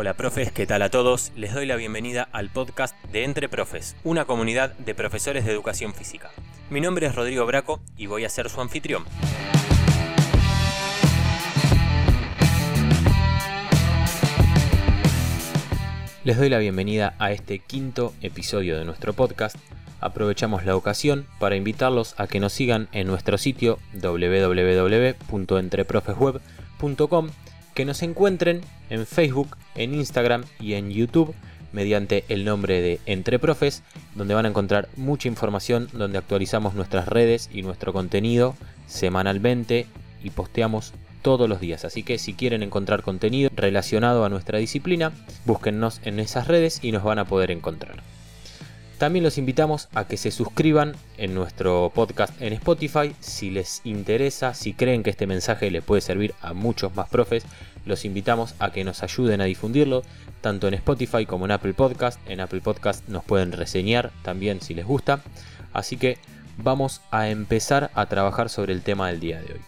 Hola profes, ¿qué tal a todos? Les doy la bienvenida al podcast de Entre Profes, una comunidad de profesores de educación física. Mi nombre es Rodrigo Braco y voy a ser su anfitrión. Les doy la bienvenida a este quinto episodio de nuestro podcast. Aprovechamos la ocasión para invitarlos a que nos sigan en nuestro sitio www.entreprofesweb.com que nos encuentren en Facebook, en Instagram y en YouTube mediante el nombre de Entre Profes, donde van a encontrar mucha información, donde actualizamos nuestras redes y nuestro contenido semanalmente y posteamos todos los días. Así que si quieren encontrar contenido relacionado a nuestra disciplina, búsquennos en esas redes y nos van a poder encontrar. También los invitamos a que se suscriban en nuestro podcast en Spotify. Si les interesa, si creen que este mensaje les puede servir a muchos más profes, los invitamos a que nos ayuden a difundirlo, tanto en Spotify como en Apple Podcast. En Apple Podcast nos pueden reseñar también si les gusta. Así que vamos a empezar a trabajar sobre el tema del día de hoy.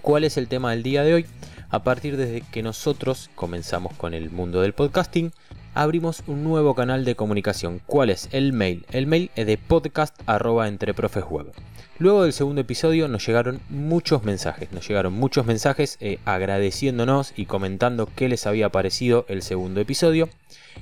¿Cuál es el tema del día de hoy? A partir desde que nosotros comenzamos con el mundo del podcasting, abrimos un nuevo canal de comunicación. ¿Cuál es? El mail. El mail es de podcast Luego del segundo episodio nos llegaron muchos mensajes. Nos llegaron muchos mensajes eh, agradeciéndonos y comentando qué les había parecido el segundo episodio.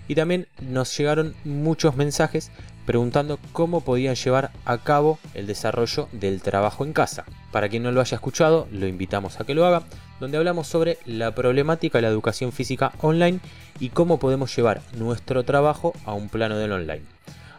Y también nos llegaron muchos mensajes preguntando cómo podían llevar a cabo el desarrollo del trabajo en casa. Para quien no lo haya escuchado, lo invitamos a que lo haga, donde hablamos sobre la problemática de la educación física online y cómo podemos llevar nuestro trabajo a un plano del online.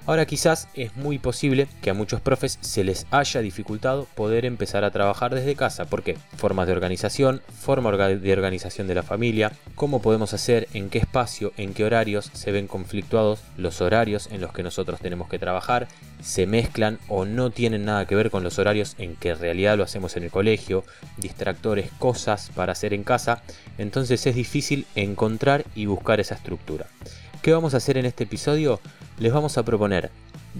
Ahora quizás es muy posible que a muchos profes se les haya dificultado poder empezar a trabajar desde casa. ¿Por qué? Formas de organización, forma de organización de la familia, cómo podemos hacer, en qué espacio, en qué horarios se ven conflictuados los horarios en los que nosotros tenemos que trabajar, se mezclan o no tienen nada que ver con los horarios en que en realidad lo hacemos en el colegio, distractores, cosas para hacer en casa. Entonces es difícil encontrar y buscar esa estructura. ¿Qué vamos a hacer en este episodio? Les vamos a proponer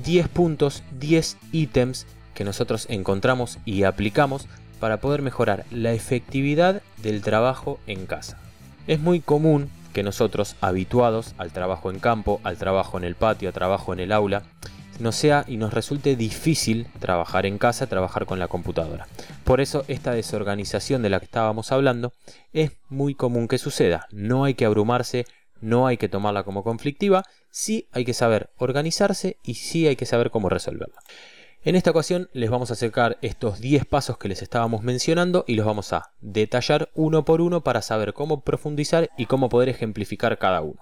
10 puntos, 10 ítems que nosotros encontramos y aplicamos para poder mejorar la efectividad del trabajo en casa. Es muy común que nosotros, habituados al trabajo en campo, al trabajo en el patio, al trabajo en el aula, nos sea y nos resulte difícil trabajar en casa, trabajar con la computadora. Por eso esta desorganización de la que estábamos hablando es muy común que suceda. No hay que abrumarse, no hay que tomarla como conflictiva, sí hay que saber organizarse y sí hay que saber cómo resolverla. En esta ocasión les vamos a acercar estos 10 pasos que les estábamos mencionando y los vamos a detallar uno por uno para saber cómo profundizar y cómo poder ejemplificar cada uno.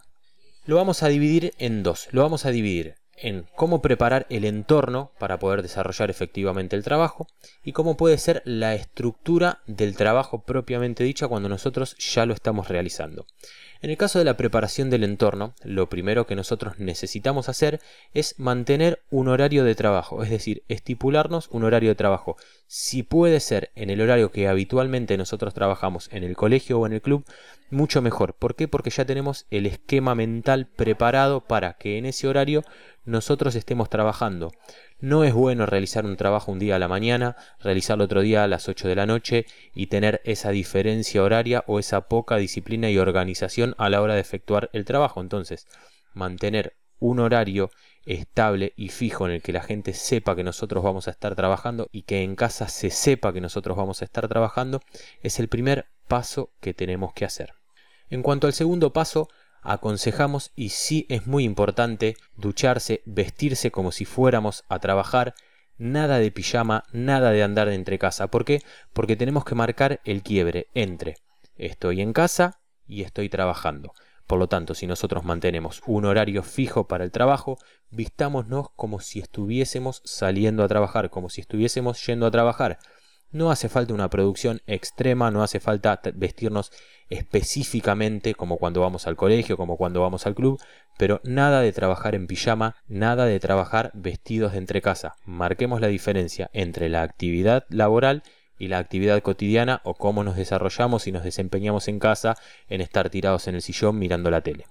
Lo vamos a dividir en dos. Lo vamos a dividir en cómo preparar el entorno para poder desarrollar efectivamente el trabajo y cómo puede ser la estructura del trabajo propiamente dicha cuando nosotros ya lo estamos realizando. En el caso de la preparación del entorno, lo primero que nosotros necesitamos hacer es mantener un horario de trabajo, es decir, estipularnos un horario de trabajo. Si puede ser en el horario que habitualmente nosotros trabajamos en el colegio o en el club, mucho mejor. ¿Por qué? Porque ya tenemos el esquema mental preparado para que en ese horario nosotros estemos trabajando. No es bueno realizar un trabajo un día a la mañana, realizarlo otro día a las 8 de la noche y tener esa diferencia horaria o esa poca disciplina y organización a la hora de efectuar el trabajo. Entonces, mantener un horario estable y fijo en el que la gente sepa que nosotros vamos a estar trabajando y que en casa se sepa que nosotros vamos a estar trabajando es el primer paso que tenemos que hacer. En cuanto al segundo paso, aconsejamos y sí es muy importante ducharse, vestirse como si fuéramos a trabajar, nada de pijama, nada de andar entre casa. ¿Por qué? Porque tenemos que marcar el quiebre entre estoy en casa y estoy trabajando. Por lo tanto, si nosotros mantenemos un horario fijo para el trabajo, vistámonos como si estuviésemos saliendo a trabajar, como si estuviésemos yendo a trabajar. No hace falta una producción extrema, no hace falta vestirnos específicamente como cuando vamos al colegio, como cuando vamos al club, pero nada de trabajar en pijama, nada de trabajar vestidos de entre casa. Marquemos la diferencia entre la actividad laboral y la actividad cotidiana o cómo nos desarrollamos y nos desempeñamos en casa en estar tirados en el sillón mirando la tele.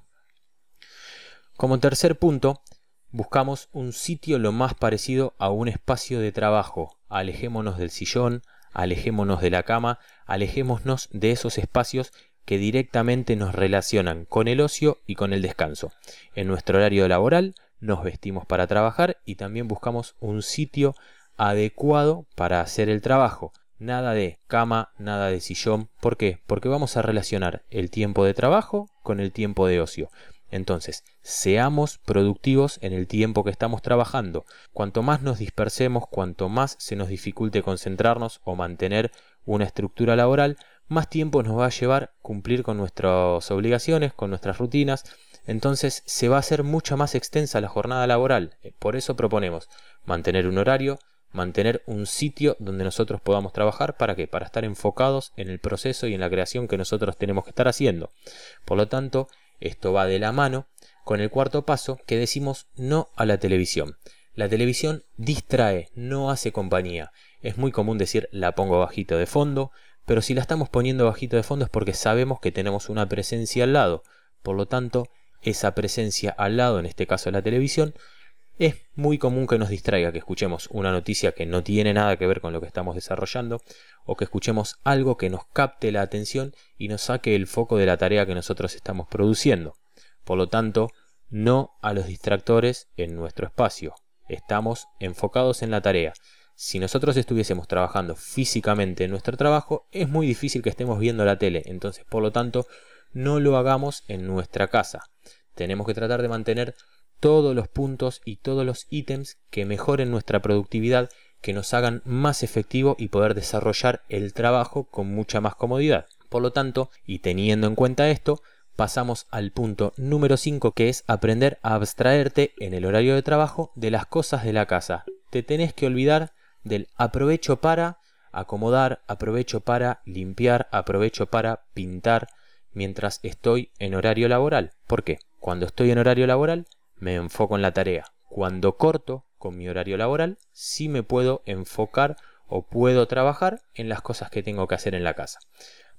Como tercer punto, buscamos un sitio lo más parecido a un espacio de trabajo, alejémonos del sillón, alejémonos de la cama, alejémonos de esos espacios que directamente nos relacionan con el ocio y con el descanso. En nuestro horario laboral nos vestimos para trabajar y también buscamos un sitio adecuado para hacer el trabajo. Nada de cama, nada de sillón. ¿Por qué? Porque vamos a relacionar el tiempo de trabajo con el tiempo de ocio. Entonces, seamos productivos en el tiempo que estamos trabajando. Cuanto más nos dispersemos, cuanto más se nos dificulte concentrarnos o mantener una estructura laboral, más tiempo nos va a llevar cumplir con nuestras obligaciones, con nuestras rutinas. Entonces se va a hacer mucha más extensa la jornada laboral. Eh, por eso proponemos mantener un horario, mantener un sitio donde nosotros podamos trabajar. ¿Para qué? Para estar enfocados en el proceso y en la creación que nosotros tenemos que estar haciendo. Por lo tanto, esto va de la mano con el cuarto paso que decimos no a la televisión. La televisión distrae, no hace compañía. Es muy común decir la pongo bajito de fondo, pero si la estamos poniendo bajito de fondo es porque sabemos que tenemos una presencia al lado. Por lo tanto, esa presencia al lado, en este caso la televisión, es muy común que nos distraiga, que escuchemos una noticia que no tiene nada que ver con lo que estamos desarrollando, o que escuchemos algo que nos capte la atención y nos saque el foco de la tarea que nosotros estamos produciendo. Por lo tanto, no a los distractores en nuestro espacio. Estamos enfocados en la tarea. Si nosotros estuviésemos trabajando físicamente en nuestro trabajo, es muy difícil que estemos viendo la tele. Entonces, por lo tanto, no lo hagamos en nuestra casa. Tenemos que tratar de mantener todos los puntos y todos los ítems que mejoren nuestra productividad, que nos hagan más efectivo y poder desarrollar el trabajo con mucha más comodidad. Por lo tanto, y teniendo en cuenta esto, pasamos al punto número 5 que es aprender a abstraerte en el horario de trabajo de las cosas de la casa. Te tenés que olvidar del aprovecho para acomodar, aprovecho para limpiar, aprovecho para pintar mientras estoy en horario laboral. ¿Por qué? Cuando estoy en horario laboral me enfoco en la tarea. Cuando corto con mi horario laboral, sí me puedo enfocar o puedo trabajar en las cosas que tengo que hacer en la casa.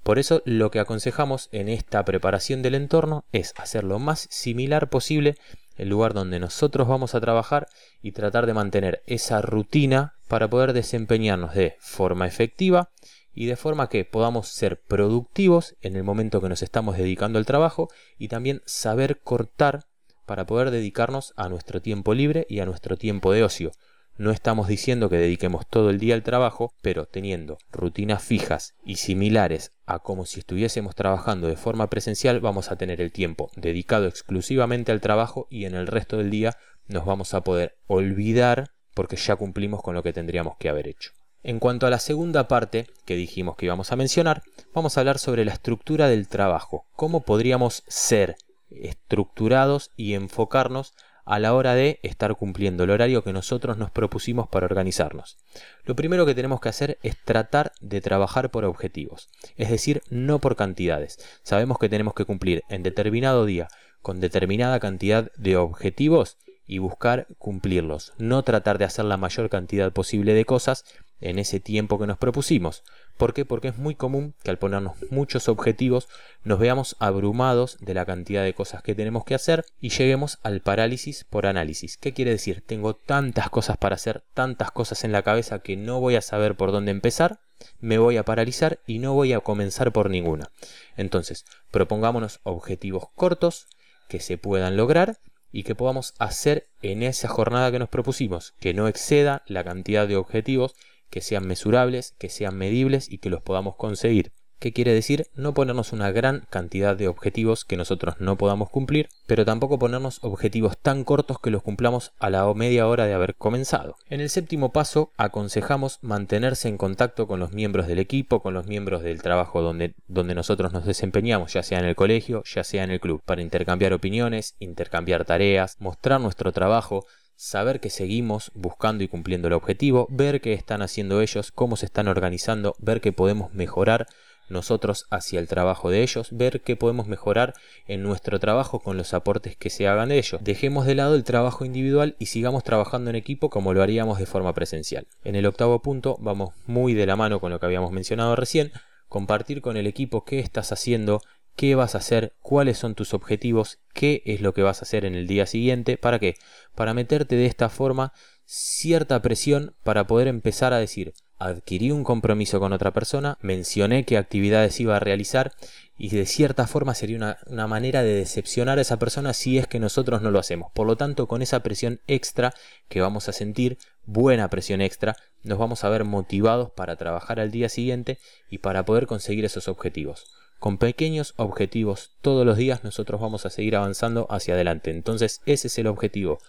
Por eso lo que aconsejamos en esta preparación del entorno es hacer lo más similar posible el lugar donde nosotros vamos a trabajar y tratar de mantener esa rutina para poder desempeñarnos de forma efectiva y de forma que podamos ser productivos en el momento que nos estamos dedicando al trabajo y también saber cortar para poder dedicarnos a nuestro tiempo libre y a nuestro tiempo de ocio. No estamos diciendo que dediquemos todo el día al trabajo, pero teniendo rutinas fijas y similares a como si estuviésemos trabajando de forma presencial, vamos a tener el tiempo dedicado exclusivamente al trabajo y en el resto del día nos vamos a poder olvidar porque ya cumplimos con lo que tendríamos que haber hecho. En cuanto a la segunda parte que dijimos que íbamos a mencionar, vamos a hablar sobre la estructura del trabajo, cómo podríamos ser estructurados y enfocarnos a la hora de estar cumpliendo el horario que nosotros nos propusimos para organizarnos. Lo primero que tenemos que hacer es tratar de trabajar por objetivos, es decir, no por cantidades. Sabemos que tenemos que cumplir en determinado día con determinada cantidad de objetivos y buscar cumplirlos, no tratar de hacer la mayor cantidad posible de cosas en ese tiempo que nos propusimos. ¿Por qué? Porque es muy común que al ponernos muchos objetivos nos veamos abrumados de la cantidad de cosas que tenemos que hacer y lleguemos al parálisis por análisis. ¿Qué quiere decir? Tengo tantas cosas para hacer, tantas cosas en la cabeza que no voy a saber por dónde empezar, me voy a paralizar y no voy a comenzar por ninguna. Entonces, propongámonos objetivos cortos que se puedan lograr y que podamos hacer en esa jornada que nos propusimos, que no exceda la cantidad de objetivos que sean mesurables, que sean medibles y que los podamos conseguir. ¿Qué quiere decir? No ponernos una gran cantidad de objetivos que nosotros no podamos cumplir, pero tampoco ponernos objetivos tan cortos que los cumplamos a la media hora de haber comenzado. En el séptimo paso, aconsejamos mantenerse en contacto con los miembros del equipo, con los miembros del trabajo donde, donde nosotros nos desempeñamos, ya sea en el colegio, ya sea en el club, para intercambiar opiniones, intercambiar tareas, mostrar nuestro trabajo, saber que seguimos buscando y cumpliendo el objetivo, ver qué están haciendo ellos, cómo se están organizando, ver qué podemos mejorar nosotros hacia el trabajo de ellos, ver qué podemos mejorar en nuestro trabajo con los aportes que se hagan de ellos. Dejemos de lado el trabajo individual y sigamos trabajando en equipo como lo haríamos de forma presencial. En el octavo punto vamos muy de la mano con lo que habíamos mencionado recién, compartir con el equipo qué estás haciendo, qué vas a hacer, cuáles son tus objetivos, qué es lo que vas a hacer en el día siguiente, ¿para qué? Para meterte de esta forma cierta presión para poder empezar a decir, adquirí un compromiso con otra persona, mencioné qué actividades iba a realizar y de cierta forma sería una, una, manera de decepcionar a esa persona si es que nosotros no lo hacemos. Por lo tanto, con esa presión extra que vamos a sentir, buena presión extra, nos vamos a ver motivados para trabajar al día siguiente y para poder conseguir esos objetivos. Con pequeños objetivos todos los días nosotros vamos a seguir avanzando hacia adelante. Entonces ese es el objetivo,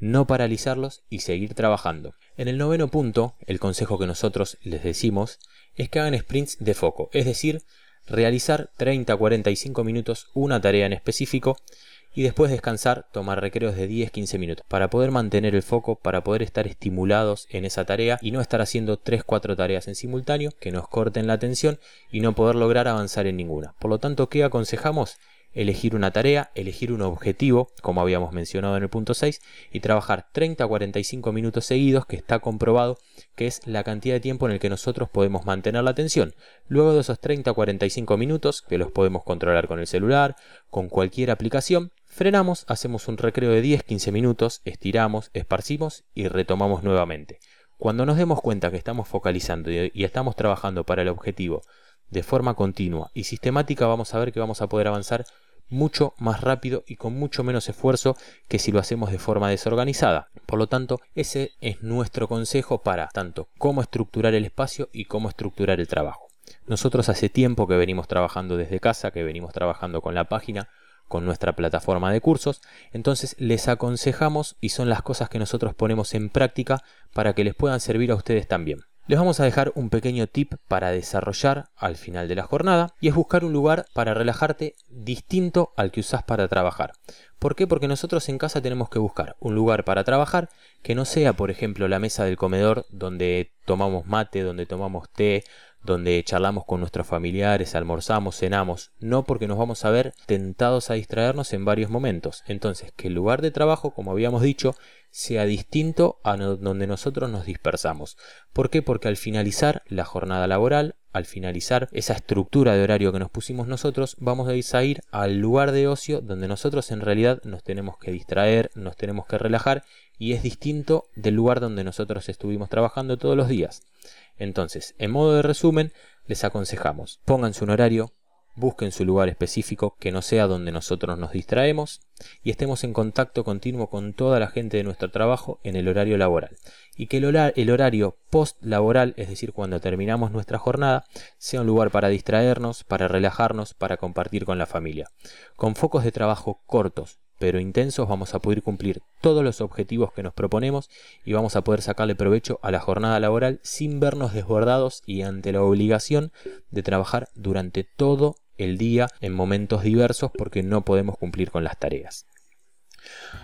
no paralizarlos y seguir trabajando. En el noveno punto, el consejo que nosotros les decimos es que hagan sprints de foco, es decir, realizar 30 a 45 minutos una tarea en específico y después descansar, tomar recreos de 10-15 minutos para poder mantener el foco, para poder estar estimulados en esa tarea y no estar haciendo 3-4 tareas en simultáneo que nos corten la atención y no poder lograr avanzar en ninguna. Por lo tanto, ¿qué aconsejamos? elegir una tarea, elegir un objetivo, como habíamos mencionado en el punto 6, y trabajar 30 a 45 minutos seguidos, que está comprobado que es la cantidad de tiempo en el que nosotros podemos mantener la atención. Luego de esos 30 a 45 minutos, que los podemos controlar con el celular, con cualquier aplicación, frenamos, hacemos un recreo de 10-15 minutos, estiramos, esparcimos y retomamos nuevamente. Cuando nos demos cuenta que estamos focalizando y estamos trabajando para el objetivo de forma continua y sistemática vamos a ver que vamos a poder avanzar mucho más rápido y con mucho menos esfuerzo que si lo hacemos de forma desorganizada. Por lo tanto, ese es nuestro consejo para tanto cómo estructurar el espacio y cómo estructurar el trabajo. Nosotros hace tiempo que venimos trabajando desde casa, que venimos trabajando con la página, con nuestra plataforma de cursos, entonces les aconsejamos y son las cosas que nosotros ponemos en práctica para que les puedan servir a ustedes también. Les vamos a dejar un pequeño tip para desarrollar al final de la jornada y es buscar un lugar para relajarte distinto al que usás para trabajar. ¿Por qué? Porque nosotros en casa tenemos que buscar un lugar para trabajar que no sea, por ejemplo, la mesa del comedor donde tomamos mate, donde tomamos té, donde charlamos con nuestros familiares, almorzamos, cenamos, no porque nos vamos a ver tentados a distraernos en varios momentos. Entonces, que el lugar de trabajo, como habíamos dicho, sea distinto a donde nosotros nos dispersamos. ¿Por qué? Porque al finalizar la jornada laboral, al finalizar esa estructura de horario que nos pusimos nosotros, vamos a ir al lugar de ocio donde nosotros en realidad nos tenemos que distraer, nos tenemos que relajar y es distinto del lugar donde nosotros estuvimos trabajando todos los días. Entonces, en modo de resumen, les aconsejamos, pónganse un horario, busquen su lugar específico que no sea donde nosotros nos distraemos y estemos en contacto continuo con toda la gente de nuestro trabajo en el horario laboral. Y que el, horario post laboral, es decir, cuando terminamos nuestra jornada, sea un lugar para distraernos, para relajarnos, para compartir con la familia. Con focos de trabajo cortos, pero intensos vamos a poder cumplir todos los objetivos que nos proponemos y vamos a poder sacarle provecho a la jornada laboral sin vernos desbordados y ante la obligación de trabajar durante todo el día en momentos diversos porque no podemos cumplir con las tareas.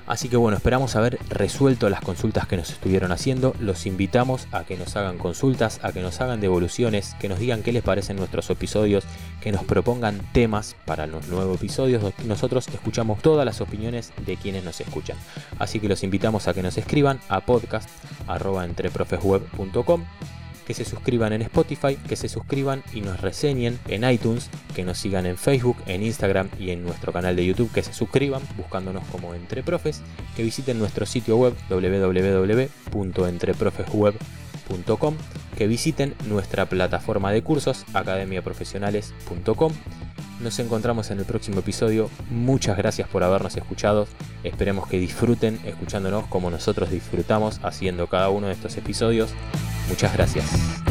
Así que bueno, esperamos haber resuelto las consultas que nos estuvieron haciendo. Los invitamos a que nos hagan consultas, a que nos hagan devoluciones, que nos digan qué les parecen nuestros episodios, que nos propongan temas para los nuevos episodios. Nosotros escuchamos todas las opiniones de quienes nos escuchan. Así que los invitamos a que nos escriban a podcast.entreprofesweb.com que se suscriban en Spotify, que se suscriban y nos reseñen en iTunes, que nos sigan en Facebook, en Instagram y en nuestro canal de YouTube, que se suscriban buscándonos como Entre Profes, que visiten nuestro sitio web www.entreprofesweb.com, que visiten nuestra plataforma de cursos academiaprofesionales.com. Nos encontramos en el próximo episodio. Muchas gracias por habernos escuchado. Esperemos que disfruten escuchándonos como nosotros disfrutamos haciendo cada uno de estos episodios. Muchas gracias.